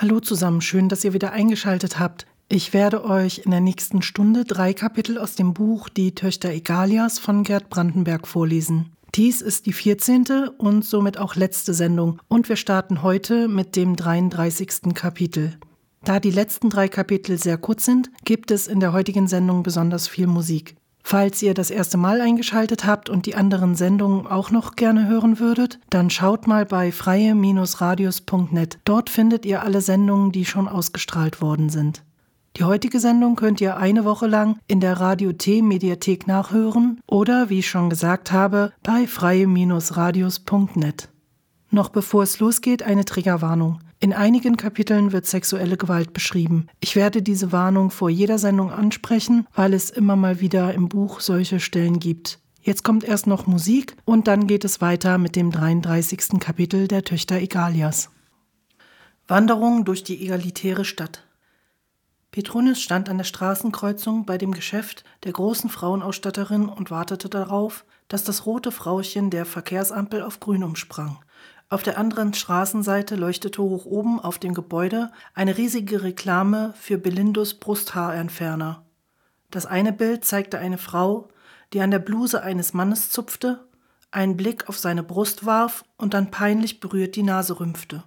Hallo zusammen, schön, dass ihr wieder eingeschaltet habt. Ich werde euch in der nächsten Stunde drei Kapitel aus dem Buch Die Töchter Egalias von Gerd Brandenberg vorlesen. Dies ist die 14. und somit auch letzte Sendung und wir starten heute mit dem 33. Kapitel. Da die letzten drei Kapitel sehr kurz sind, gibt es in der heutigen Sendung besonders viel Musik. Falls ihr das erste Mal eingeschaltet habt und die anderen Sendungen auch noch gerne hören würdet, dann schaut mal bei freie-radios.net. Dort findet ihr alle Sendungen, die schon ausgestrahlt worden sind. Die heutige Sendung könnt ihr eine Woche lang in der Radio T Mediathek nachhören oder, wie ich schon gesagt habe, bei freie-radios.net. Noch bevor es losgeht, eine Triggerwarnung. In einigen Kapiteln wird sexuelle Gewalt beschrieben. Ich werde diese Warnung vor jeder Sendung ansprechen, weil es immer mal wieder im Buch solche Stellen gibt. Jetzt kommt erst noch Musik und dann geht es weiter mit dem 33. Kapitel der Töchter Egalias. Wanderung durch die egalitäre Stadt. Petronius stand an der Straßenkreuzung bei dem Geschäft der großen Frauenausstatterin und wartete darauf, dass das rote Frauchen der Verkehrsampel auf grün umsprang. Auf der anderen Straßenseite leuchtete hoch oben auf dem Gebäude eine riesige Reklame für Belindos Brusthaarentferner. Das eine Bild zeigte eine Frau, die an der Bluse eines Mannes zupfte, einen Blick auf seine Brust warf und dann peinlich berührt die Nase rümpfte.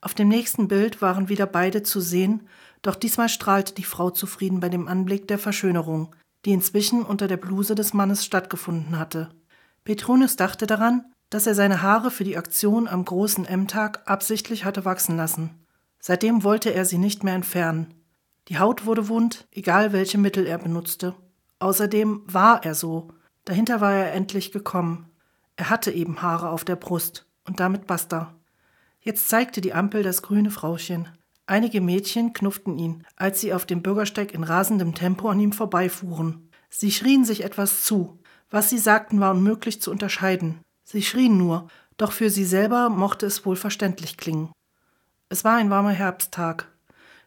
Auf dem nächsten Bild waren wieder beide zu sehen doch diesmal strahlte die Frau zufrieden bei dem Anblick der Verschönerung, die inzwischen unter der Bluse des Mannes stattgefunden hatte. Petronius dachte daran, dass er seine Haare für die Aktion am großen M-Tag absichtlich hatte wachsen lassen. Seitdem wollte er sie nicht mehr entfernen. Die Haut wurde wund, egal welche Mittel er benutzte. Außerdem war er so. Dahinter war er endlich gekommen. Er hatte eben Haare auf der Brust. Und damit basta. Jetzt zeigte die Ampel das grüne Frauchen. Einige Mädchen knufften ihn, als sie auf dem Bürgersteig in rasendem Tempo an ihm vorbeifuhren. Sie schrien sich etwas zu. Was sie sagten, war unmöglich zu unterscheiden. Sie schrien nur, doch für sie selber mochte es wohl verständlich klingen. Es war ein warmer Herbsttag.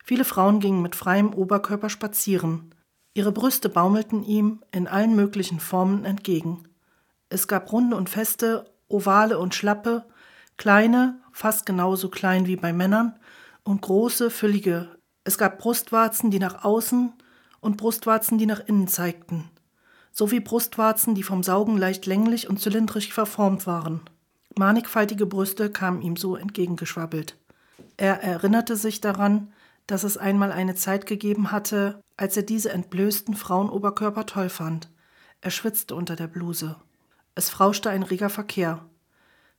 Viele Frauen gingen mit freiem Oberkörper spazieren. Ihre Brüste baumelten ihm in allen möglichen Formen entgegen. Es gab runde und feste, ovale und schlappe, kleine, fast genauso klein wie bei Männern, und große, füllige. Es gab Brustwarzen, die nach außen und Brustwarzen, die nach innen zeigten, sowie Brustwarzen, die vom Saugen leicht länglich und zylindrisch verformt waren. Mannigfaltige Brüste kamen ihm so entgegengeschwabbelt. Er erinnerte sich daran, dass es einmal eine Zeit gegeben hatte, als er diese entblößten Frauenoberkörper toll fand. Er schwitzte unter der Bluse. Es frauschte ein reger Verkehr.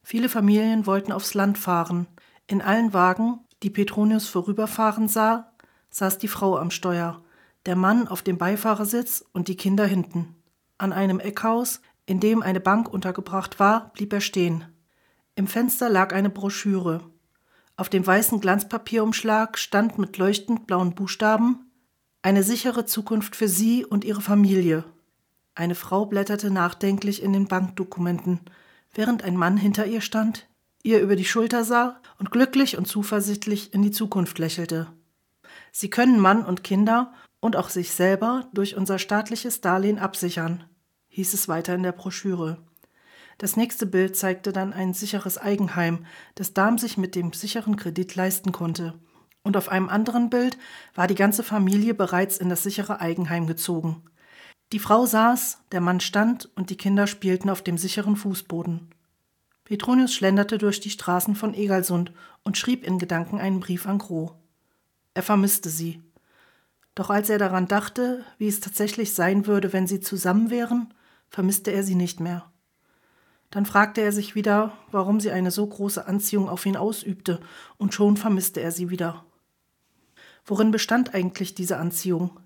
Viele Familien wollten aufs Land fahren. In allen Wagen die Petronius vorüberfahren sah, saß die Frau am Steuer, der Mann auf dem Beifahrersitz und die Kinder hinten. An einem Eckhaus, in dem eine Bank untergebracht war, blieb er stehen. Im Fenster lag eine Broschüre. Auf dem weißen Glanzpapierumschlag stand mit leuchtend blauen Buchstaben Eine sichere Zukunft für Sie und Ihre Familie. Eine Frau blätterte nachdenklich in den Bankdokumenten, während ein Mann hinter ihr stand, ihr über die Schulter sah und glücklich und zuversichtlich in die Zukunft lächelte. Sie können Mann und Kinder und auch sich selber durch unser staatliches Darlehen absichern, hieß es weiter in der Broschüre. Das nächste Bild zeigte dann ein sicheres Eigenheim, das Darm sich mit dem sicheren Kredit leisten konnte. Und auf einem anderen Bild war die ganze Familie bereits in das sichere Eigenheim gezogen. Die Frau saß, der Mann stand und die Kinder spielten auf dem sicheren Fußboden. Petronius schlenderte durch die Straßen von Egalsund und schrieb in Gedanken einen Brief an Gro. Er vermisste sie. Doch als er daran dachte, wie es tatsächlich sein würde, wenn sie zusammen wären, vermisste er sie nicht mehr. Dann fragte er sich wieder, warum sie eine so große Anziehung auf ihn ausübte, und schon vermisste er sie wieder. Worin bestand eigentlich diese Anziehung?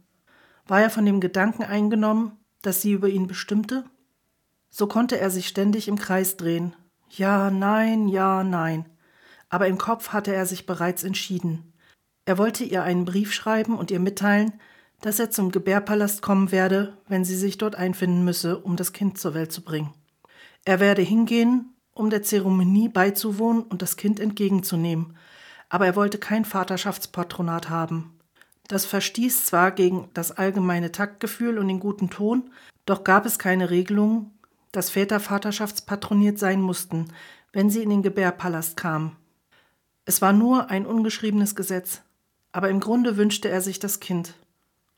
War er von dem Gedanken eingenommen, dass sie über ihn bestimmte? So konnte er sich ständig im Kreis drehen, ja, nein, ja, nein. Aber im Kopf hatte er sich bereits entschieden. Er wollte ihr einen Brief schreiben und ihr mitteilen, dass er zum Gebärpalast kommen werde, wenn sie sich dort einfinden müsse, um das Kind zur Welt zu bringen. Er werde hingehen, um der Zeremonie beizuwohnen und das Kind entgegenzunehmen, aber er wollte kein Vaterschaftspatronat haben. Das verstieß zwar gegen das allgemeine Taktgefühl und den guten Ton, doch gab es keine Regelung, dass Väter vaterschaftspatroniert sein mussten, wenn sie in den Gebärpalast kamen. Es war nur ein ungeschriebenes Gesetz, aber im Grunde wünschte er sich das Kind.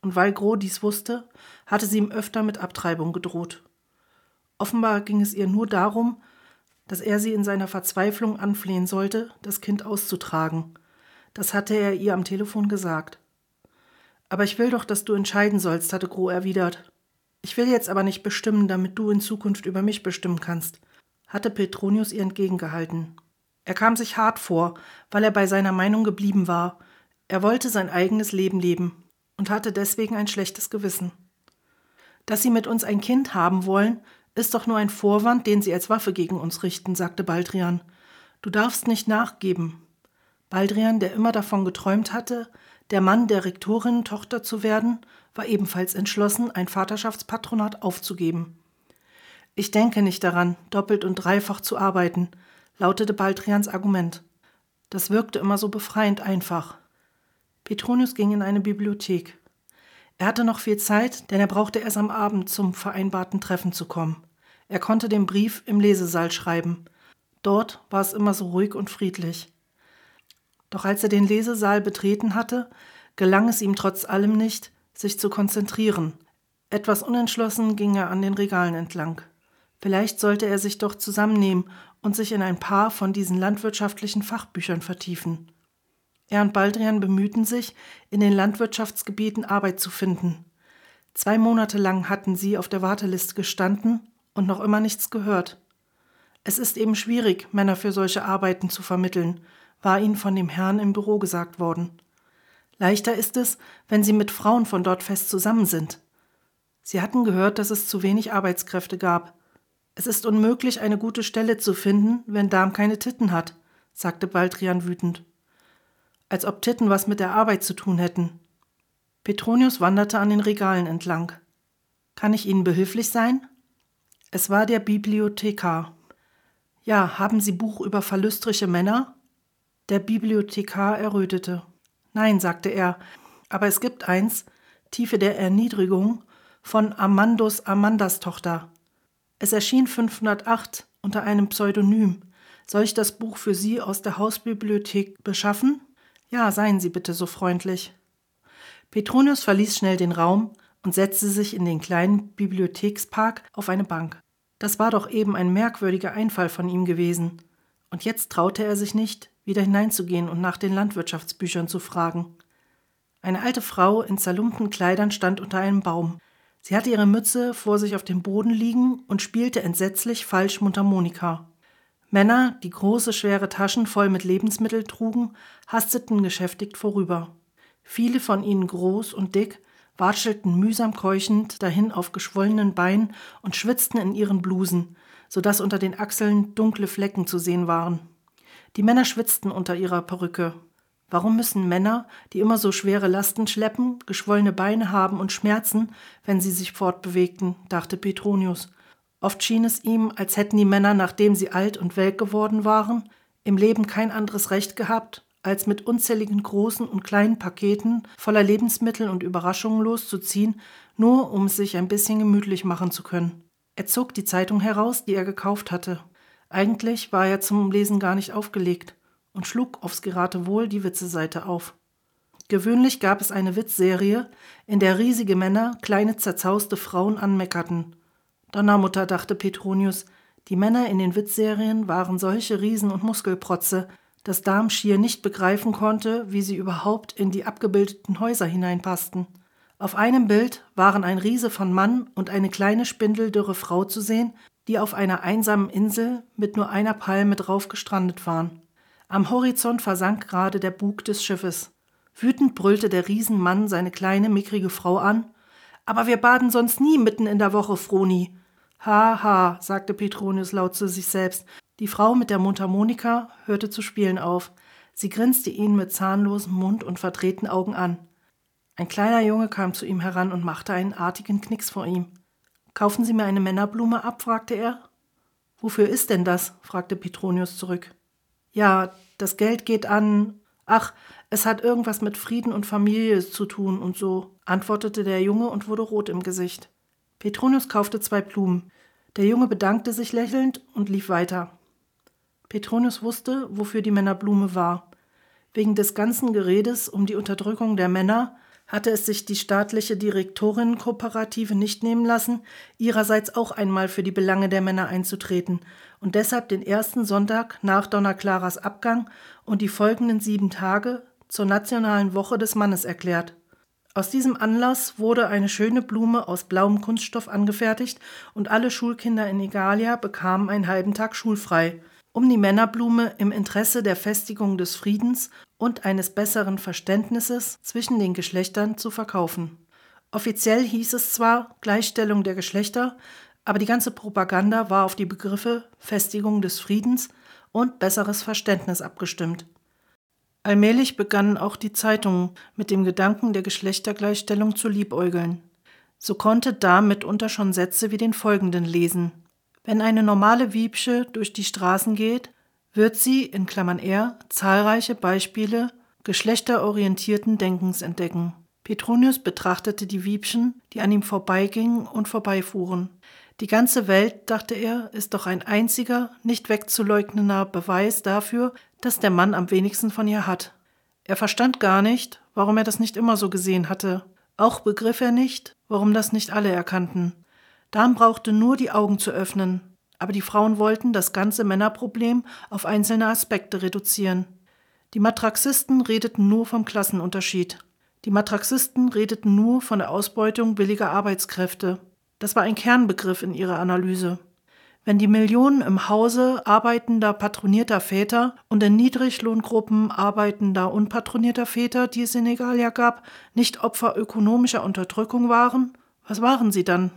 Und weil Gros dies wusste, hatte sie ihm öfter mit Abtreibung gedroht. Offenbar ging es ihr nur darum, dass er sie in seiner Verzweiflung anflehen sollte, das Kind auszutragen. Das hatte er ihr am Telefon gesagt. Aber ich will doch, dass du entscheiden sollst, hatte Gros erwidert. Ich will jetzt aber nicht bestimmen, damit du in Zukunft über mich bestimmen kannst, hatte Petronius ihr entgegengehalten. Er kam sich hart vor, weil er bei seiner Meinung geblieben war. Er wollte sein eigenes Leben leben und hatte deswegen ein schlechtes Gewissen. Dass sie mit uns ein Kind haben wollen, ist doch nur ein Vorwand, den sie als Waffe gegen uns richten, sagte Baldrian. Du darfst nicht nachgeben. Baldrian, der immer davon geträumt hatte, der Mann der Rektorin Tochter zu werden, war ebenfalls entschlossen, ein Vaterschaftspatronat aufzugeben. Ich denke nicht daran, doppelt und dreifach zu arbeiten, lautete Baldrians Argument. Das wirkte immer so befreiend einfach. Petronius ging in eine Bibliothek. Er hatte noch viel Zeit, denn er brauchte erst am Abend zum vereinbarten Treffen zu kommen. Er konnte den Brief im Lesesaal schreiben. Dort war es immer so ruhig und friedlich. Doch als er den Lesesaal betreten hatte, gelang es ihm trotz allem nicht, sich zu konzentrieren. Etwas unentschlossen ging er an den Regalen entlang. Vielleicht sollte er sich doch zusammennehmen und sich in ein paar von diesen landwirtschaftlichen Fachbüchern vertiefen. Er und Baldrian bemühten sich, in den Landwirtschaftsgebieten Arbeit zu finden. Zwei Monate lang hatten sie auf der Warteliste gestanden und noch immer nichts gehört. Es ist eben schwierig, Männer für solche Arbeiten zu vermitteln, war ihnen von dem Herrn im Büro gesagt worden. Leichter ist es, wenn sie mit Frauen von dort fest zusammen sind. Sie hatten gehört, dass es zu wenig Arbeitskräfte gab. Es ist unmöglich, eine gute Stelle zu finden, wenn Darm keine Titten hat, sagte Baldrian wütend. Als ob Titten was mit der Arbeit zu tun hätten. Petronius wanderte an den Regalen entlang. Kann ich Ihnen behilflich sein? Es war der Bibliothekar. Ja, haben Sie Buch über verlustrische Männer? Der Bibliothekar errötete. Nein, sagte er, aber es gibt eins, Tiefe der Erniedrigung, von Amandus Amandas Tochter. Es erschien 508 unter einem Pseudonym. Soll ich das Buch für Sie aus der Hausbibliothek beschaffen? Ja, seien Sie bitte so freundlich. Petronius verließ schnell den Raum, und setzte sich in den kleinen Bibliothekspark auf eine Bank. Das war doch eben ein merkwürdiger Einfall von ihm gewesen. Und jetzt traute er sich nicht, wieder hineinzugehen und nach den Landwirtschaftsbüchern zu fragen. Eine alte Frau in zerlumpten Kleidern stand unter einem Baum. Sie hatte ihre Mütze vor sich auf dem Boden liegen und spielte entsetzlich falsch Mundharmonika. Männer, die große, schwere Taschen voll mit Lebensmitteln trugen, hasteten geschäftigt vorüber. Viele von ihnen groß und dick, watschelten mühsam keuchend dahin auf geschwollenen Beinen und schwitzten in ihren Blusen, so dass unter den Achseln dunkle Flecken zu sehen waren. Die Männer schwitzten unter ihrer Perücke. Warum müssen Männer, die immer so schwere Lasten schleppen, geschwollene Beine haben und Schmerzen, wenn sie sich fortbewegten, dachte Petronius. Oft schien es ihm, als hätten die Männer, nachdem sie alt und welk geworden waren, im Leben kein anderes Recht gehabt, als mit unzähligen großen und kleinen Paketen voller Lebensmittel und Überraschungen loszuziehen, nur um es sich ein bisschen gemütlich machen zu können. Er zog die Zeitung heraus, die er gekauft hatte. Eigentlich war er zum Lesen gar nicht aufgelegt und schlug aufs Geratewohl die Witzeseite auf. Gewöhnlich gab es eine Witzserie, in der riesige Männer kleine zerzauste Frauen anmeckerten. Donnermutter, dachte Petronius, die Männer in den Witzserien waren solche Riesen und Muskelprotze, dass Darm schier nicht begreifen konnte, wie sie überhaupt in die abgebildeten Häuser hineinpassten. Auf einem Bild waren ein Riese von Mann und eine kleine spindeldürre Frau zu sehen, die auf einer einsamen Insel mit nur einer Palme drauf gestrandet waren. Am Horizont versank gerade der Bug des Schiffes. Wütend brüllte der Riesenmann seine kleine, mickrige Frau an. Aber wir baden sonst nie mitten in der Woche, Froni. Ha, ha, sagte Petronius laut zu sich selbst. Die Frau mit der Mundharmonika hörte zu spielen auf. Sie grinste ihn mit zahnlosem Mund und verdrehten Augen an. Ein kleiner Junge kam zu ihm heran und machte einen artigen Knicks vor ihm. Kaufen Sie mir eine Männerblume ab? fragte er. Wofür ist denn das? fragte Petronius zurück. Ja, das Geld geht an. Ach, es hat irgendwas mit Frieden und Familie zu tun und so, antwortete der Junge und wurde rot im Gesicht. Petronius kaufte zwei Blumen. Der Junge bedankte sich lächelnd und lief weiter. Petronius wusste, wofür die Männerblume war. Wegen des ganzen Geredes um die Unterdrückung der Männer hatte es sich die staatliche Direktorinnenkooperative nicht nehmen lassen, ihrerseits auch einmal für die Belange der Männer einzutreten und deshalb den ersten Sonntag nach Donna Claras Abgang und die folgenden sieben Tage zur nationalen Woche des Mannes erklärt. Aus diesem Anlass wurde eine schöne Blume aus blauem Kunststoff angefertigt und alle Schulkinder in Egalia bekamen einen halben Tag schulfrei um die Männerblume im Interesse der Festigung des Friedens und eines besseren Verständnisses zwischen den Geschlechtern zu verkaufen. Offiziell hieß es zwar Gleichstellung der Geschlechter, aber die ganze Propaganda war auf die Begriffe Festigung des Friedens und besseres Verständnis abgestimmt. Allmählich begannen auch die Zeitungen mit dem Gedanken der Geschlechtergleichstellung zu liebäugeln. So konnte da mitunter schon Sätze wie den folgenden lesen wenn eine normale Wiebsche durch die Straßen geht, wird sie in Klammern er zahlreiche Beispiele geschlechterorientierten Denkens entdecken. Petronius betrachtete die Wiebschen, die an ihm vorbeigingen und vorbeifuhren. Die ganze Welt, dachte er, ist doch ein einziger, nicht wegzuleugnender Beweis dafür, dass der Mann am wenigsten von ihr hat. Er verstand gar nicht, warum er das nicht immer so gesehen hatte. Auch begriff er nicht, warum das nicht alle erkannten. Dan brauchte nur die Augen zu öffnen, aber die Frauen wollten das ganze Männerproblem auf einzelne Aspekte reduzieren. Die Matraxisten redeten nur vom Klassenunterschied. Die Matraxisten redeten nur von der Ausbeutung billiger Arbeitskräfte. Das war ein Kernbegriff in ihrer Analyse. Wenn die Millionen im Hause arbeitender patronierter Väter und in Niedriglohngruppen arbeitender unpatronierter Väter, die es in Egalia gab, nicht Opfer ökonomischer Unterdrückung waren, was waren sie dann?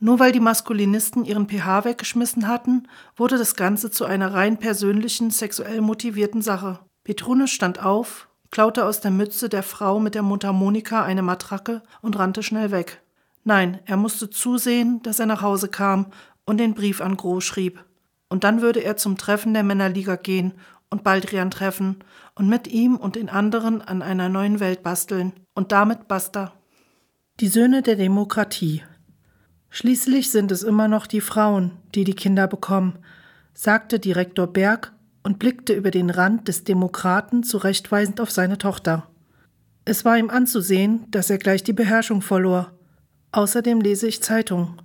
Nur weil die Maskulinisten ihren pH weggeschmissen hatten, wurde das Ganze zu einer rein persönlichen, sexuell motivierten Sache. Petronius stand auf, klaute aus der Mütze der Frau mit der Mundharmonika eine Matrake und rannte schnell weg. Nein, er musste zusehen, dass er nach Hause kam und den Brief an Gros schrieb. Und dann würde er zum Treffen der Männerliga gehen und Baldrian treffen und mit ihm und den anderen an einer neuen Welt basteln. Und damit basta. Die Söhne der Demokratie. Schließlich sind es immer noch die Frauen, die die Kinder bekommen, sagte Direktor Berg und blickte über den Rand des Demokraten zurechtweisend auf seine Tochter. Es war ihm anzusehen, dass er gleich die Beherrschung verlor. Außerdem lese ich Zeitung.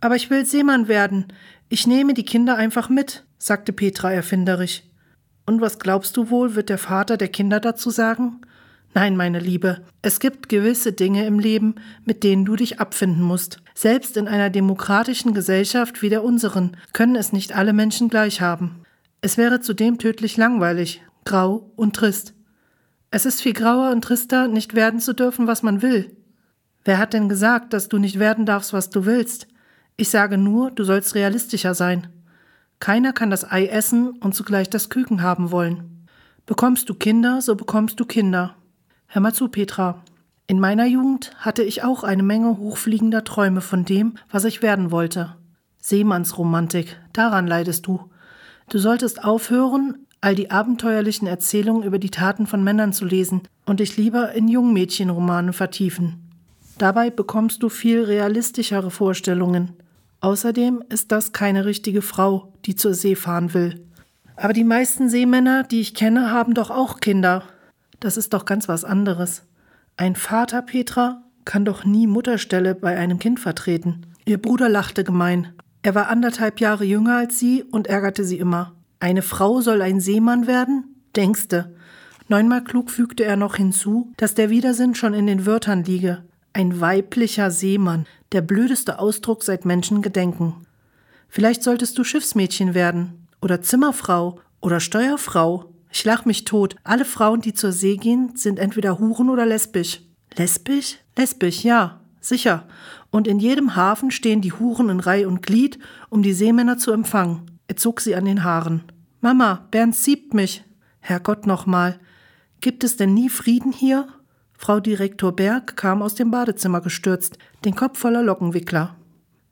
Aber ich will Seemann werden. Ich nehme die Kinder einfach mit, sagte Petra erfinderisch. Und was glaubst du wohl, wird der Vater der Kinder dazu sagen? Nein, meine Liebe, es gibt gewisse Dinge im Leben, mit denen du dich abfinden musst. Selbst in einer demokratischen Gesellschaft wie der unseren können es nicht alle Menschen gleich haben. Es wäre zudem tödlich langweilig, grau und trist. Es ist viel grauer und trister, nicht werden zu dürfen, was man will. Wer hat denn gesagt, dass du nicht werden darfst, was du willst? Ich sage nur, du sollst realistischer sein. Keiner kann das Ei essen und zugleich das Küken haben wollen. Bekommst du Kinder, so bekommst du Kinder. Hör mal zu, Petra. In meiner Jugend hatte ich auch eine Menge hochfliegender Träume von dem, was ich werden wollte. Seemannsromantik, daran leidest du. Du solltest aufhören, all die abenteuerlichen Erzählungen über die Taten von Männern zu lesen und dich lieber in Jungmädchenromane vertiefen. Dabei bekommst du viel realistischere Vorstellungen. Außerdem ist das keine richtige Frau, die zur See fahren will. Aber die meisten Seemänner, die ich kenne, haben doch auch Kinder. Das ist doch ganz was anderes. Ein Vater, Petra, kann doch nie Mutterstelle bei einem Kind vertreten. Ihr Bruder lachte gemein. Er war anderthalb Jahre jünger als sie und ärgerte sie immer. Eine Frau soll ein Seemann werden? Denkste. Neunmal klug fügte er noch hinzu, dass der Widersinn schon in den Wörtern liege. Ein weiblicher Seemann, der blödeste Ausdruck seit Menschengedenken. Vielleicht solltest du Schiffsmädchen werden oder Zimmerfrau oder Steuerfrau ich lach mich tot. Alle Frauen, die zur See gehen, sind entweder Huren oder lesbisch. Lesbisch? Lesbisch, ja, sicher. Und in jedem Hafen stehen die Huren in Reih und Glied, um die Seemänner zu empfangen. Er zog sie an den Haaren. Mama, Bernd siebt mich. Herrgott nochmal. Gibt es denn nie Frieden hier? Frau Direktor Berg kam aus dem Badezimmer gestürzt, den Kopf voller Lockenwickler.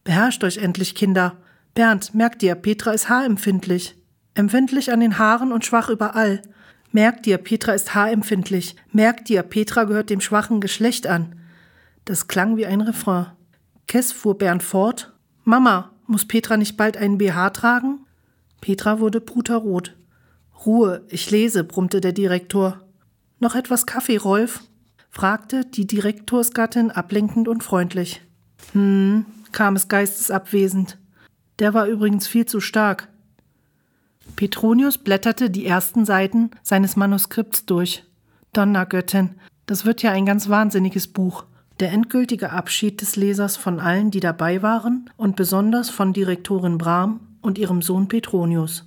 Beherrscht euch endlich, Kinder. Bernd, merkt ihr, Petra ist haarempfindlich. Empfindlich an den Haaren und schwach überall. Merkt dir, Petra ist haarempfindlich. Merkt dir, Petra gehört dem schwachen Geschlecht an. Das klang wie ein Refrain. Kess fuhr Bernd fort. Mama, muss Petra nicht bald einen BH tragen? Petra wurde puterrot. Ruhe, ich lese, brummte der Direktor. Noch etwas Kaffee, Rolf? Fragte die Direktorsgattin ablenkend und freundlich. Hm, kam es geistesabwesend. Der war übrigens viel zu stark. Petronius blätterte die ersten Seiten seines Manuskripts durch. Donnergöttin, das wird ja ein ganz wahnsinniges Buch. Der endgültige Abschied des Lesers von allen, die dabei waren, und besonders von Direktorin Brahm und ihrem Sohn Petronius.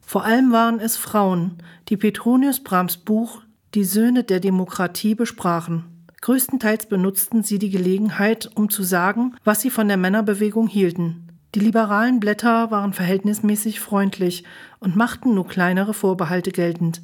Vor allem waren es Frauen, die Petronius Brahms Buch Die Söhne der Demokratie besprachen. Größtenteils benutzten sie die Gelegenheit, um zu sagen, was sie von der Männerbewegung hielten. Die liberalen Blätter waren verhältnismäßig freundlich und machten nur kleinere Vorbehalte geltend.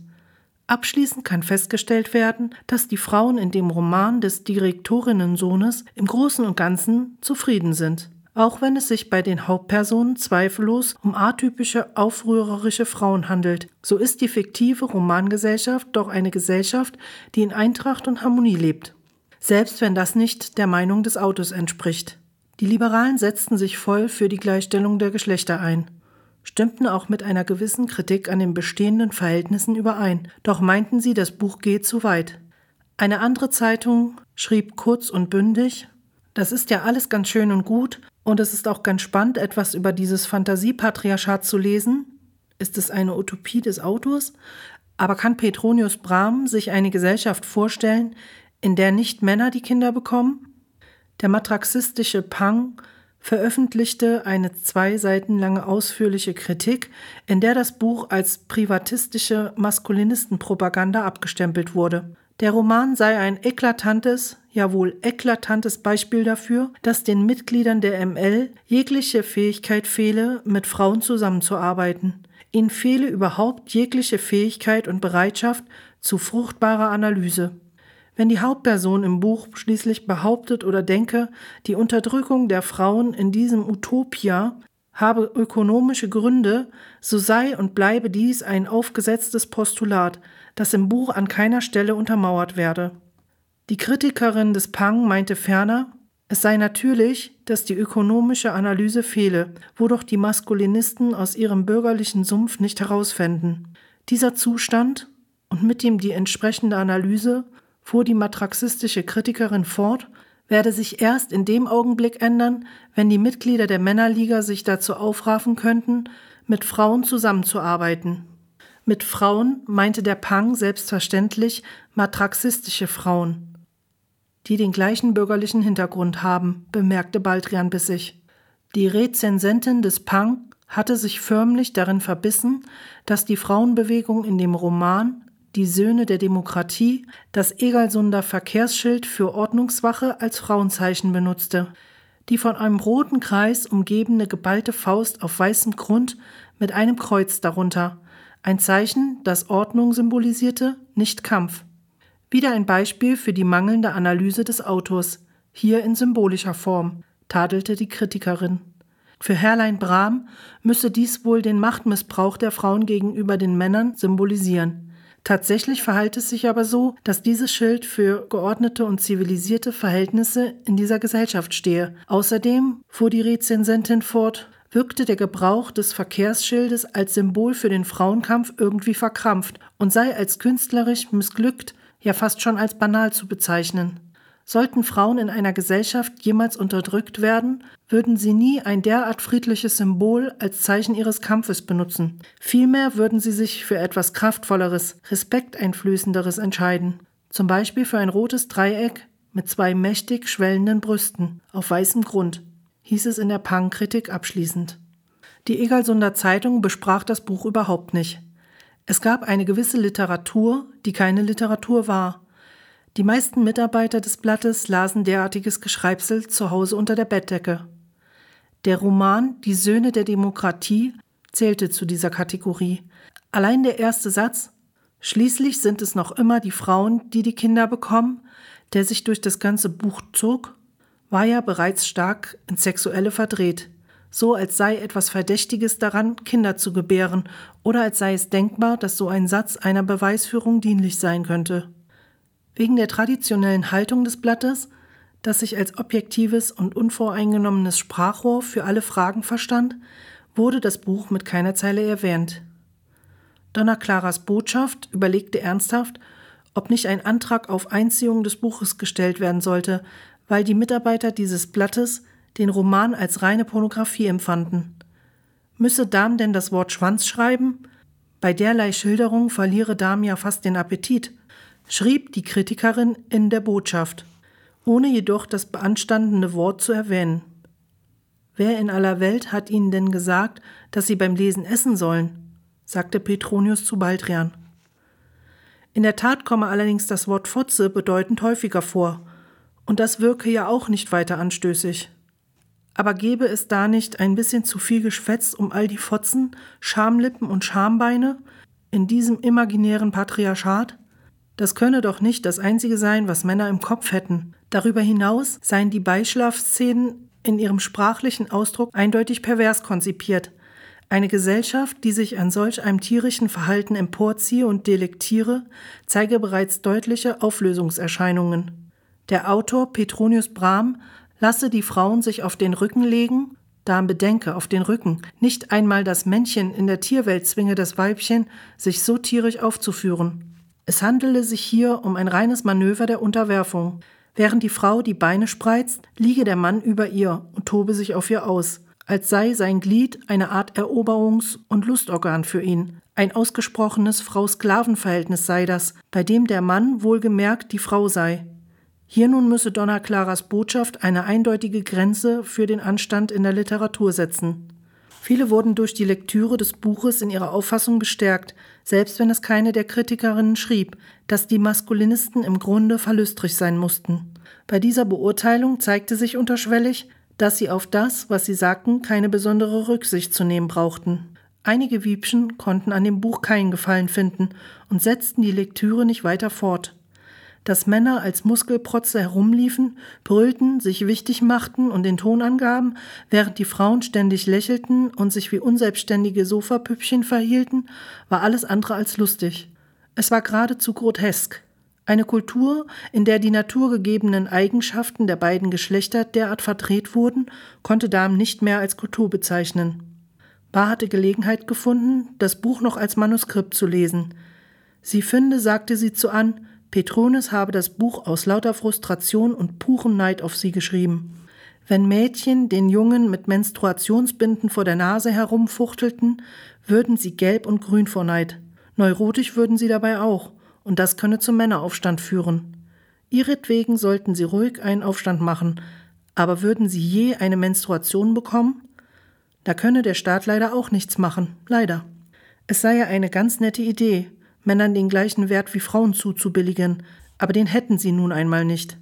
Abschließend kann festgestellt werden, dass die Frauen in dem Roman des Direktorinnensohnes im Großen und Ganzen zufrieden sind. Auch wenn es sich bei den Hauptpersonen zweifellos um atypische, aufrührerische Frauen handelt, so ist die fiktive Romangesellschaft doch eine Gesellschaft, die in Eintracht und Harmonie lebt. Selbst wenn das nicht der Meinung des Autos entspricht. Die Liberalen setzten sich voll für die Gleichstellung der Geschlechter ein, stimmten auch mit einer gewissen Kritik an den bestehenden Verhältnissen überein, doch meinten sie, das Buch geht zu weit. Eine andere Zeitung schrieb kurz und bündig, das ist ja alles ganz schön und gut, und es ist auch ganz spannend, etwas über dieses Fantasiepatriarchat zu lesen. Ist es eine Utopie des Autors? Aber kann Petronius Brahm sich eine Gesellschaft vorstellen, in der nicht Männer die Kinder bekommen? Der matraxistische Pang veröffentlichte eine zwei Seiten lange ausführliche Kritik, in der das Buch als privatistische Maskulinistenpropaganda abgestempelt wurde. Der Roman sei ein eklatantes, jawohl eklatantes Beispiel dafür, dass den Mitgliedern der ML jegliche Fähigkeit fehle, mit Frauen zusammenzuarbeiten. Ihnen fehle überhaupt jegliche Fähigkeit und Bereitschaft zu fruchtbarer Analyse. Wenn die Hauptperson im Buch schließlich behauptet oder denke, die Unterdrückung der Frauen in diesem Utopia habe ökonomische Gründe, so sei und bleibe dies ein aufgesetztes Postulat, das im Buch an keiner Stelle untermauert werde. Die Kritikerin des Pang meinte ferner, es sei natürlich, dass die ökonomische Analyse fehle, wo doch die Maskulinisten aus ihrem bürgerlichen Sumpf nicht herausfänden. Dieser Zustand und mit ihm die entsprechende Analyse fuhr die matraxistische Kritikerin fort, werde sich erst in dem Augenblick ändern, wenn die Mitglieder der Männerliga sich dazu aufraffen könnten, mit Frauen zusammenzuarbeiten. Mit Frauen meinte der Pang selbstverständlich matraxistische Frauen, die den gleichen bürgerlichen Hintergrund haben, bemerkte Baldrian bissig. Die Rezensentin des Pang hatte sich förmlich darin verbissen, dass die Frauenbewegung in dem Roman die Söhne der Demokratie das Egalsunder Verkehrsschild für Ordnungswache als Frauenzeichen benutzte. Die von einem roten Kreis umgebene geballte Faust auf weißem Grund mit einem Kreuz darunter. Ein Zeichen, das Ordnung symbolisierte, nicht Kampf. Wieder ein Beispiel für die mangelnde Analyse des Autors, hier in symbolischer Form, tadelte die Kritikerin. Für Herrlein Brahm müsse dies wohl den Machtmissbrauch der Frauen gegenüber den Männern symbolisieren. Tatsächlich verhält es sich aber so, dass dieses Schild für geordnete und zivilisierte Verhältnisse in dieser Gesellschaft stehe. Außerdem, fuhr die Rezensentin fort, wirkte der Gebrauch des Verkehrsschildes als Symbol für den Frauenkampf irgendwie verkrampft und sei als künstlerisch missglückt, ja fast schon als banal zu bezeichnen. Sollten Frauen in einer Gesellschaft jemals unterdrückt werden, würden sie nie ein derart friedliches Symbol als Zeichen ihres Kampfes benutzen. Vielmehr würden sie sich für etwas Kraftvolleres, Respekteinflößenderes entscheiden. Zum Beispiel für ein rotes Dreieck mit zwei mächtig schwellenden Brüsten auf weißem Grund, hieß es in der Pang-Kritik abschließend. Die Egalsunder Zeitung besprach das Buch überhaupt nicht. Es gab eine gewisse Literatur, die keine Literatur war, die meisten Mitarbeiter des Blattes lasen derartiges Geschreibsel zu Hause unter der Bettdecke. Der Roman Die Söhne der Demokratie zählte zu dieser Kategorie. Allein der erste Satz Schließlich sind es noch immer die Frauen, die die Kinder bekommen, der sich durch das ganze Buch zog, war ja bereits stark ins Sexuelle verdreht, so als sei etwas Verdächtiges daran, Kinder zu gebären, oder als sei es denkbar, dass so ein Satz einer Beweisführung dienlich sein könnte. Wegen der traditionellen Haltung des Blattes, das sich als objektives und unvoreingenommenes Sprachrohr für alle Fragen verstand, wurde das Buch mit keiner Zeile erwähnt. Donna Claras Botschaft überlegte ernsthaft, ob nicht ein Antrag auf Einziehung des Buches gestellt werden sollte, weil die Mitarbeiter dieses Blattes den Roman als reine Pornografie empfanden. Müsse Dam denn das Wort Schwanz schreiben? Bei derlei Schilderung verliere Dam ja fast den Appetit, schrieb die Kritikerin in der Botschaft, ohne jedoch das beanstandene Wort zu erwähnen. Wer in aller Welt hat ihnen denn gesagt, dass sie beim Lesen essen sollen? sagte Petronius zu Baldrian. In der Tat komme allerdings das Wort Fotze bedeutend häufiger vor, und das wirke ja auch nicht weiter anstößig. Aber gäbe es da nicht ein bisschen zu viel Geschwätz um all die Fotzen, Schamlippen und Schambeine in diesem imaginären Patriarchat? Das könne doch nicht das Einzige sein, was Männer im Kopf hätten. Darüber hinaus seien die Beischlafszenen in ihrem sprachlichen Ausdruck eindeutig pervers konzipiert. Eine Gesellschaft, die sich an solch einem tierischen Verhalten emporziehe und delektiere, zeige bereits deutliche Auflösungserscheinungen. Der Autor Petronius Brahm lasse die Frauen sich auf den Rücken legen, da bedenke, auf den Rücken, nicht einmal das Männchen in der Tierwelt zwinge das Weibchen, sich so tierisch aufzuführen. Es handele sich hier um ein reines Manöver der Unterwerfung. Während die Frau die Beine spreizt, liege der Mann über ihr und tobe sich auf ihr aus, als sei sein Glied eine Art Eroberungs- und Lustorgan für ihn. Ein ausgesprochenes Frau-Sklaven-Verhältnis sei das, bei dem der Mann wohlgemerkt die Frau sei. Hier nun müsse Donna Claras Botschaft eine eindeutige Grenze für den Anstand in der Literatur setzen. Viele wurden durch die Lektüre des Buches in ihrer Auffassung bestärkt, selbst wenn es keine der Kritikerinnen schrieb, dass die Maskulinisten im Grunde verlüstrig sein mussten. Bei dieser Beurteilung zeigte sich unterschwellig, dass sie auf das, was sie sagten, keine besondere Rücksicht zu nehmen brauchten. Einige Wiebchen konnten an dem Buch keinen Gefallen finden und setzten die Lektüre nicht weiter fort dass Männer als Muskelprotze herumliefen, brüllten, sich wichtig machten und den Ton angaben, während die Frauen ständig lächelten und sich wie unselbstständige Sofapüppchen verhielten, war alles andere als lustig. Es war geradezu grotesk. Eine Kultur, in der die naturgegebenen Eigenschaften der beiden Geschlechter derart verdreht wurden, konnte Damen nicht mehr als Kultur bezeichnen. Bar hatte Gelegenheit gefunden, das Buch noch als Manuskript zu lesen. Sie finde, sagte sie zu an, Petronius habe das Buch aus lauter Frustration und purem Neid auf sie geschrieben. Wenn Mädchen den Jungen mit Menstruationsbinden vor der Nase herumfuchtelten, würden sie gelb und grün vor Neid. Neurotisch würden sie dabei auch, und das könne zum Männeraufstand führen. Ihretwegen sollten sie ruhig einen Aufstand machen, aber würden sie je eine Menstruation bekommen? Da könne der Staat leider auch nichts machen, leider. Es sei ja eine ganz nette Idee, Männern den gleichen Wert wie Frauen zuzubilligen, aber den hätten sie nun einmal nicht.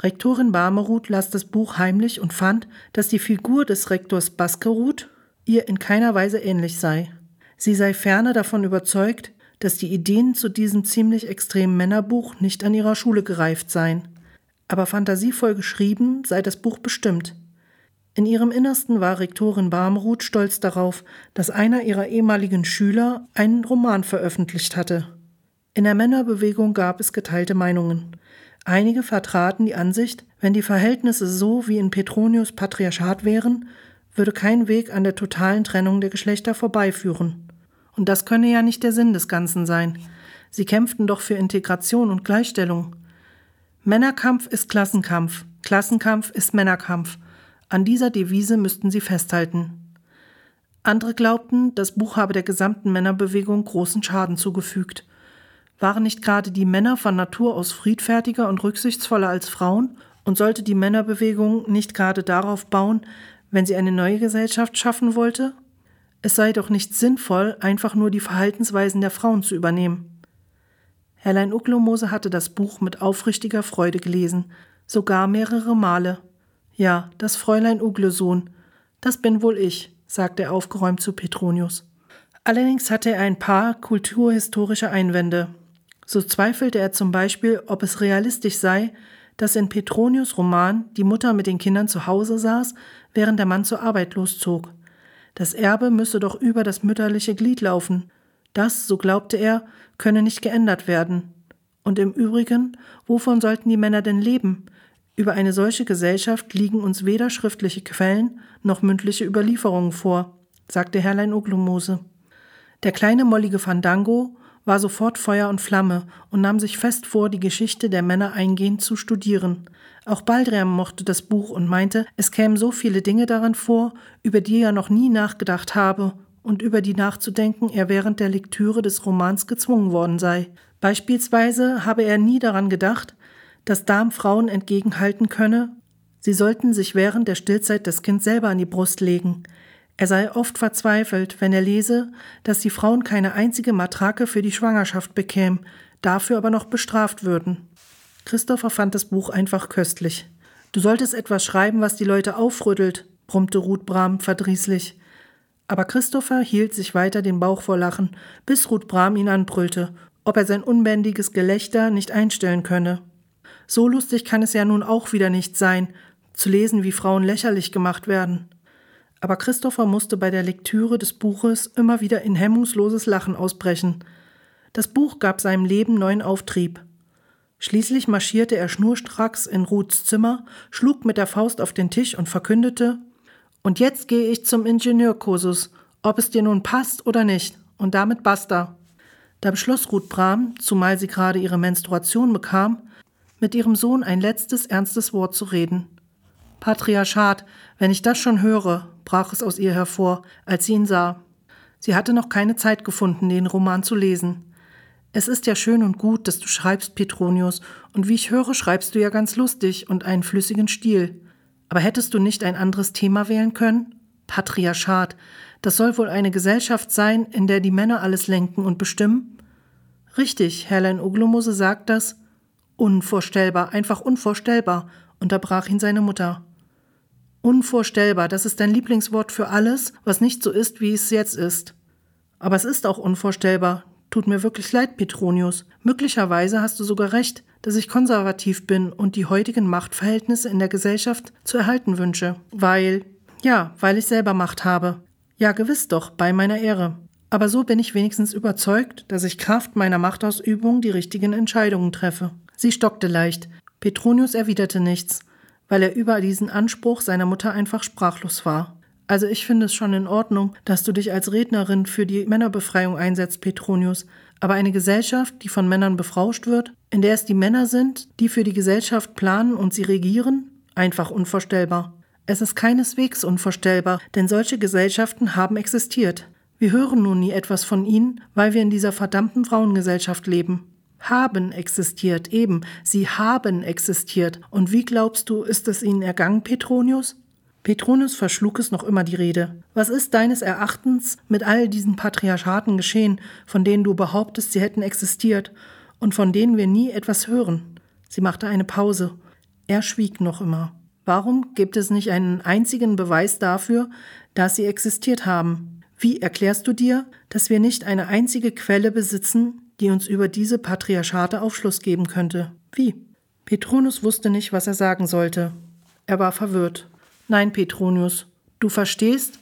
Rektorin Barmeruth las das Buch heimlich und fand, dass die Figur des Rektors Baskerud ihr in keiner Weise ähnlich sei. Sie sei ferner davon überzeugt, dass die Ideen zu diesem ziemlich extremen Männerbuch nicht an ihrer Schule gereift seien. Aber fantasievoll geschrieben sei das Buch bestimmt. In ihrem Innersten war Rektorin Barmruth stolz darauf, dass einer ihrer ehemaligen Schüler einen Roman veröffentlicht hatte. In der Männerbewegung gab es geteilte Meinungen. Einige vertraten die Ansicht, wenn die Verhältnisse so wie in Petronius Patriarchat wären, würde kein Weg an der totalen Trennung der Geschlechter vorbeiführen. Und das könne ja nicht der Sinn des Ganzen sein. Sie kämpften doch für Integration und Gleichstellung. Männerkampf ist Klassenkampf, Klassenkampf ist Männerkampf, an dieser Devise müssten sie festhalten. Andere glaubten, das Buch habe der gesamten Männerbewegung großen Schaden zugefügt. Waren nicht gerade die Männer von Natur aus friedfertiger und rücksichtsvoller als Frauen? Und sollte die Männerbewegung nicht gerade darauf bauen, wenn sie eine neue Gesellschaft schaffen wollte? Es sei doch nicht sinnvoll, einfach nur die Verhaltensweisen der Frauen zu übernehmen. Herrlein Ucklomose hatte das Buch mit aufrichtiger Freude gelesen, sogar mehrere Male. Ja, das Fräulein Uglesohn. Das bin wohl ich, sagte er aufgeräumt zu Petronius. Allerdings hatte er ein paar kulturhistorische Einwände. So zweifelte er zum Beispiel, ob es realistisch sei, dass in Petronius Roman die Mutter mit den Kindern zu Hause saß, während der Mann zur Arbeit loszog. Das Erbe müsse doch über das mütterliche Glied laufen. Das, so glaubte er, könne nicht geändert werden. Und im Übrigen, wovon sollten die Männer denn leben? Über eine solche Gesellschaft liegen uns weder schriftliche Quellen noch mündliche Überlieferungen vor, sagte Herrlein Oglomose. Der kleine mollige Fandango war sofort Feuer und Flamme und nahm sich fest vor, die Geschichte der Männer eingehend zu studieren. Auch Baldrian mochte das Buch und meinte, es kämen so viele Dinge daran vor, über die er noch nie nachgedacht habe und über die nachzudenken er während der Lektüre des Romans gezwungen worden sei. Beispielsweise habe er nie daran gedacht, dass Darm Frauen entgegenhalten könne, sie sollten sich während der Stillzeit das Kind selber an die Brust legen. Er sei oft verzweifelt, wenn er lese, dass die Frauen keine einzige Matrake für die Schwangerschaft bekämen, dafür aber noch bestraft würden. Christopher fand das Buch einfach köstlich. Du solltest etwas schreiben, was die Leute aufrüttelt, brummte Ruth Brahm verdrießlich. Aber Christopher hielt sich weiter den Bauch vor Lachen, bis Ruth Brahm ihn anbrüllte, ob er sein unbändiges Gelächter nicht einstellen könne. So lustig kann es ja nun auch wieder nicht sein, zu lesen, wie Frauen lächerlich gemacht werden. Aber Christopher musste bei der Lektüre des Buches immer wieder in hemmungsloses Lachen ausbrechen. Das Buch gab seinem Leben neuen Auftrieb. Schließlich marschierte er schnurstracks in Ruths Zimmer, schlug mit der Faust auf den Tisch und verkündete Und jetzt gehe ich zum Ingenieurkursus, ob es dir nun passt oder nicht, und damit basta. Da beschloss Ruth Bram, zumal sie gerade ihre Menstruation bekam, mit ihrem Sohn ein letztes ernstes Wort zu reden. Patriarchat, wenn ich das schon höre, brach es aus ihr hervor, als sie ihn sah. Sie hatte noch keine Zeit gefunden, den Roman zu lesen. Es ist ja schön und gut, dass du schreibst, Petronius, und wie ich höre, schreibst du ja ganz lustig und einen flüssigen Stil. Aber hättest du nicht ein anderes Thema wählen können? Patriarchat. Das soll wohl eine Gesellschaft sein, in der die Männer alles lenken und bestimmen? Richtig, Herrlein Uglomose sagt das, Unvorstellbar, einfach unvorstellbar, unterbrach ihn seine Mutter. Unvorstellbar, das ist dein Lieblingswort für alles, was nicht so ist, wie es jetzt ist. Aber es ist auch unvorstellbar. Tut mir wirklich leid, Petronius. Möglicherweise hast du sogar recht, dass ich konservativ bin und die heutigen Machtverhältnisse in der Gesellschaft zu erhalten wünsche. Weil, ja, weil ich selber Macht habe. Ja, gewiss doch, bei meiner Ehre. Aber so bin ich wenigstens überzeugt, dass ich Kraft meiner Machtausübung die richtigen Entscheidungen treffe. Sie stockte leicht. Petronius erwiderte nichts, weil er über diesen Anspruch seiner Mutter einfach sprachlos war. Also ich finde es schon in Ordnung, dass du dich als Rednerin für die Männerbefreiung einsetzt, Petronius. Aber eine Gesellschaft, die von Männern befrauscht wird, in der es die Männer sind, die für die Gesellschaft planen und sie regieren, einfach unvorstellbar. Es ist keineswegs unvorstellbar, denn solche Gesellschaften haben existiert. Wir hören nun nie etwas von ihnen, weil wir in dieser verdammten Frauengesellschaft leben haben existiert, eben, sie haben existiert. Und wie glaubst du, ist es ihnen ergangen, Petronius? Petronius verschlug es noch immer die Rede. Was ist deines Erachtens mit all diesen Patriarchaten geschehen, von denen du behauptest, sie hätten existiert und von denen wir nie etwas hören? Sie machte eine Pause. Er schwieg noch immer. Warum gibt es nicht einen einzigen Beweis dafür, dass sie existiert haben? Wie erklärst du dir, dass wir nicht eine einzige Quelle besitzen, die uns über diese Patriarchate Aufschluss geben könnte. Wie? Petronius wusste nicht, was er sagen sollte. Er war verwirrt. Nein, Petronius, du verstehst,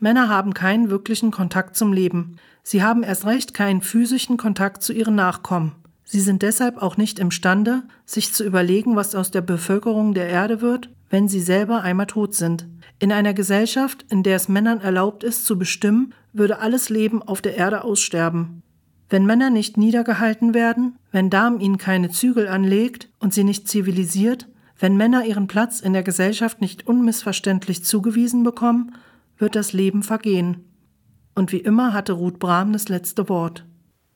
Männer haben keinen wirklichen Kontakt zum Leben. Sie haben erst recht keinen physischen Kontakt zu ihren Nachkommen. Sie sind deshalb auch nicht imstande, sich zu überlegen, was aus der Bevölkerung der Erde wird, wenn sie selber einmal tot sind. In einer Gesellschaft, in der es Männern erlaubt ist zu bestimmen, würde alles Leben auf der Erde aussterben. Wenn Männer nicht niedergehalten werden, wenn Darm ihnen keine Zügel anlegt und sie nicht zivilisiert, wenn Männer ihren Platz in der Gesellschaft nicht unmissverständlich zugewiesen bekommen, wird das Leben vergehen. Und wie immer hatte Ruth Brahm das letzte Wort.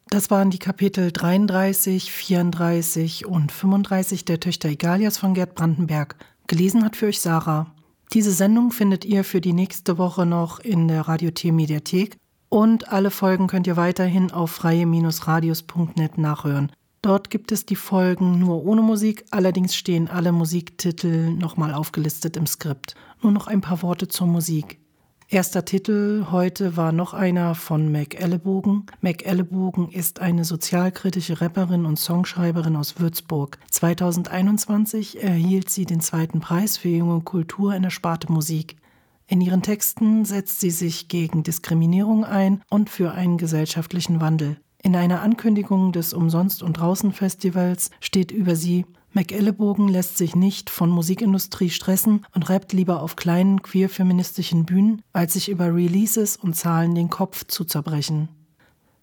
Das waren die Kapitel 33, 34 und 35 der Töchter Egalias von Gerd Brandenberg. Gelesen hat für euch Sarah. Diese Sendung findet ihr für die nächste Woche noch in der Radiothek Mediathek und alle Folgen könnt ihr weiterhin auf freie-radios.net nachhören. Dort gibt es die Folgen nur ohne Musik, allerdings stehen alle Musiktitel nochmal aufgelistet im Skript. Nur noch ein paar Worte zur Musik. Erster Titel heute war noch einer von Mac Ellebogen. Mac Ellebogen ist eine sozialkritische Rapperin und Songschreiberin aus Würzburg. 2021 erhielt sie den zweiten Preis für junge Kultur in der Sparte Musik. In ihren Texten setzt sie sich gegen Diskriminierung ein und für einen gesellschaftlichen Wandel. In einer Ankündigung des Umsonst- und Draußen-Festivals steht über sie, McEllebogen lässt sich nicht von Musikindustrie stressen und rappt lieber auf kleinen queer-feministischen Bühnen, als sich über Releases und Zahlen den Kopf zu zerbrechen.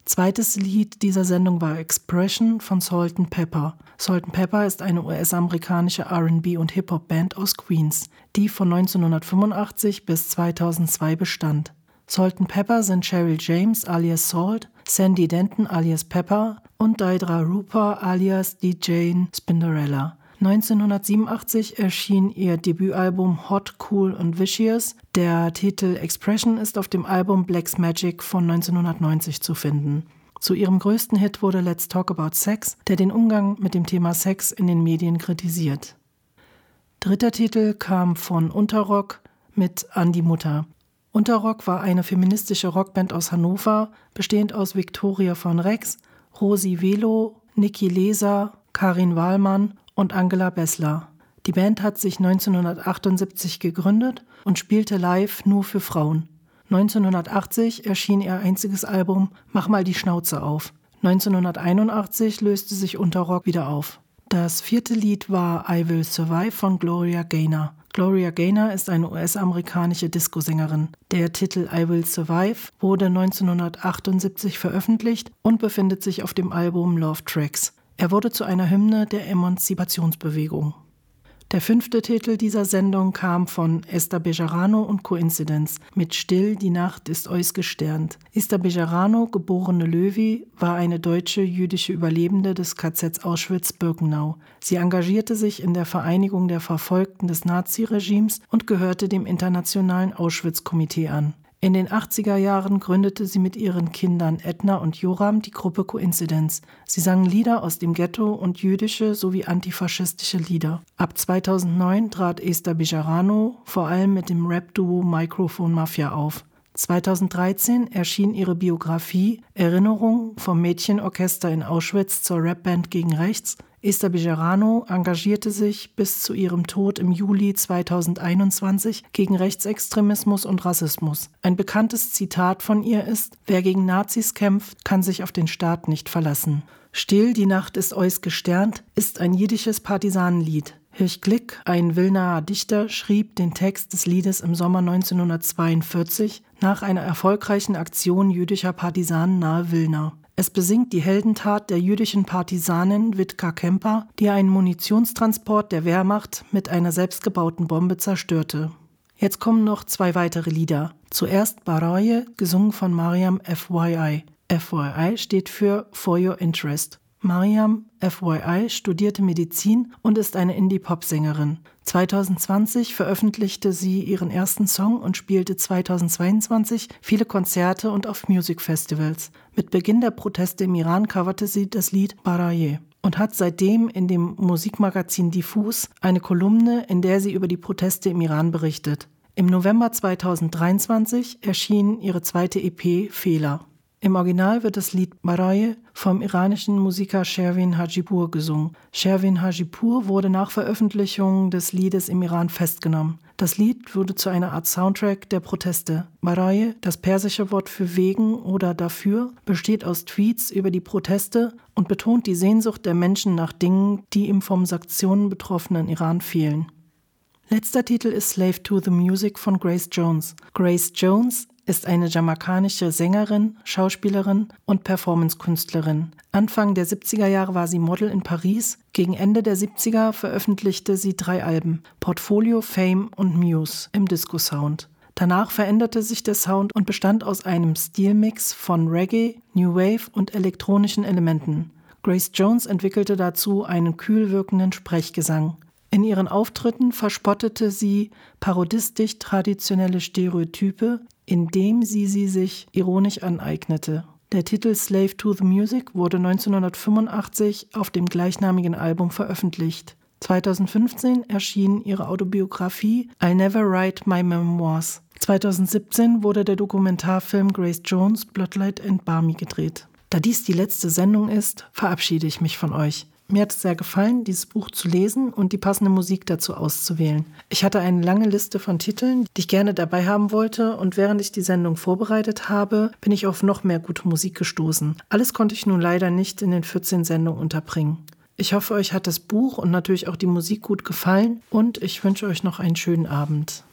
Zweites Lied dieser Sendung war Expression von Salt Pepper. Salt Pepper ist eine US-amerikanische RB- und Hip-Hop-Band aus Queens, die von 1985 bis 2002 bestand. Salt Pepper sind Cheryl James alias Salt, Sandy Denton alias Pepper und Deidra Rupert alias DJ Spinderella. 1987 erschien ihr Debütalbum Hot, Cool und Vicious. Der Titel Expression ist auf dem Album Black's Magic von 1990 zu finden. Zu ihrem größten Hit wurde Let's Talk About Sex, der den Umgang mit dem Thema Sex in den Medien kritisiert. Dritter Titel kam von Unterrock mit Andi Mutter. Unterrock war eine feministische Rockband aus Hannover, bestehend aus Victoria von Rex, Rosi Velo, Niki Leser, Karin Wahlmann und Angela Bessler. Die Band hat sich 1978 gegründet und spielte live nur für Frauen. 1980 erschien ihr einziges Album Mach mal die Schnauze auf. 1981 löste sich Unterrock wieder auf. Das vierte Lied war I Will Survive von Gloria Gaynor. Gloria Gaynor ist eine US-amerikanische Disco-Sängerin. Der Titel I Will Survive wurde 1978 veröffentlicht und befindet sich auf dem Album Love Tracks. Er wurde zu einer Hymne der Emanzipationsbewegung. Der fünfte Titel dieser Sendung kam von Esther Bejarano und Coincidence mit Still, die Nacht ist eus gesternt. Esther Bejarano, geborene Löwy, war eine deutsche jüdische Überlebende des KZ Auschwitz-Birkenau. Sie engagierte sich in der Vereinigung der Verfolgten des Naziregimes und gehörte dem Internationalen Auschwitz-Komitee an. In den 80er Jahren gründete sie mit ihren Kindern Edna und Joram die Gruppe Coincidence. Sie sangen Lieder aus dem Ghetto und jüdische sowie antifaschistische Lieder. Ab 2009 trat Esther Bijarano vor allem mit dem Rap-Duo Microphone Mafia auf. 2013 erschien ihre Biografie Erinnerung vom Mädchenorchester in Auschwitz zur Rapband gegen Rechts Esther Bejarano engagierte sich bis zu ihrem Tod im Juli 2021 gegen Rechtsextremismus und Rassismus. Ein bekanntes Zitat von ihr ist: Wer gegen Nazis kämpft, kann sich auf den Staat nicht verlassen. Still, die Nacht ist eus gesternt ist ein jiddisches Partisanenlied. Hirsch Glick, ein Wilnaer Dichter, schrieb den Text des Liedes im Sommer 1942 nach einer erfolgreichen Aktion jüdischer Partisanen nahe Wilna. Es besingt die Heldentat der jüdischen Partisanin Witka Kemper, die einen Munitionstransport der Wehrmacht mit einer selbstgebauten Bombe zerstörte. Jetzt kommen noch zwei weitere Lieder. Zuerst Baraye, gesungen von Mariam FYI. FYI steht für For Your Interest. Mariam FYI studierte Medizin und ist eine Indie-Pop-Sängerin. 2020 veröffentlichte sie ihren ersten Song und spielte 2022 viele Konzerte und auf Musikfestivals. Mit Beginn der Proteste im Iran coverte sie das Lied Baraye und hat seitdem in dem Musikmagazin Diffus eine Kolumne, in der sie über die Proteste im Iran berichtet. Im November 2023 erschien ihre zweite EP Fehler. Im Original wird das Lied Baraye vom iranischen Musiker Sherwin Hajipur gesungen. Sherwin Hajipur wurde nach Veröffentlichung des Liedes im Iran festgenommen. Das Lied wurde zu einer Art Soundtrack der Proteste. Baraye, das persische Wort für wegen oder dafür, besteht aus Tweets über die Proteste und betont die Sehnsucht der Menschen nach Dingen, die im vom Sanktionen betroffenen Iran fehlen. Letzter Titel ist Slave to the Music von Grace Jones. Grace Jones ist eine jamaikanische Sängerin, Schauspielerin und Performancekünstlerin. Anfang der 70er Jahre war sie Model in Paris. Gegen Ende der 70er veröffentlichte sie drei Alben: Portfolio, Fame und Muse im Disco-Sound. Danach veränderte sich der Sound und bestand aus einem Stilmix von Reggae, New Wave und elektronischen Elementen. Grace Jones entwickelte dazu einen kühl wirkenden Sprechgesang. In ihren Auftritten verspottete sie parodistisch traditionelle Stereotype, indem sie sie sich ironisch aneignete. Der Titel Slave to the Music wurde 1985 auf dem gleichnamigen Album veröffentlicht. 2015 erschien ihre Autobiografie I Never Write My Memoirs. 2017 wurde der Dokumentarfilm Grace Jones Bloodlight and Barmy gedreht. Da dies die letzte Sendung ist, verabschiede ich mich von euch. Mir hat es sehr gefallen, dieses Buch zu lesen und die passende Musik dazu auszuwählen. Ich hatte eine lange Liste von Titeln, die ich gerne dabei haben wollte und während ich die Sendung vorbereitet habe, bin ich auf noch mehr gute Musik gestoßen. Alles konnte ich nun leider nicht in den 14 Sendungen unterbringen. Ich hoffe, euch hat das Buch und natürlich auch die Musik gut gefallen und ich wünsche euch noch einen schönen Abend.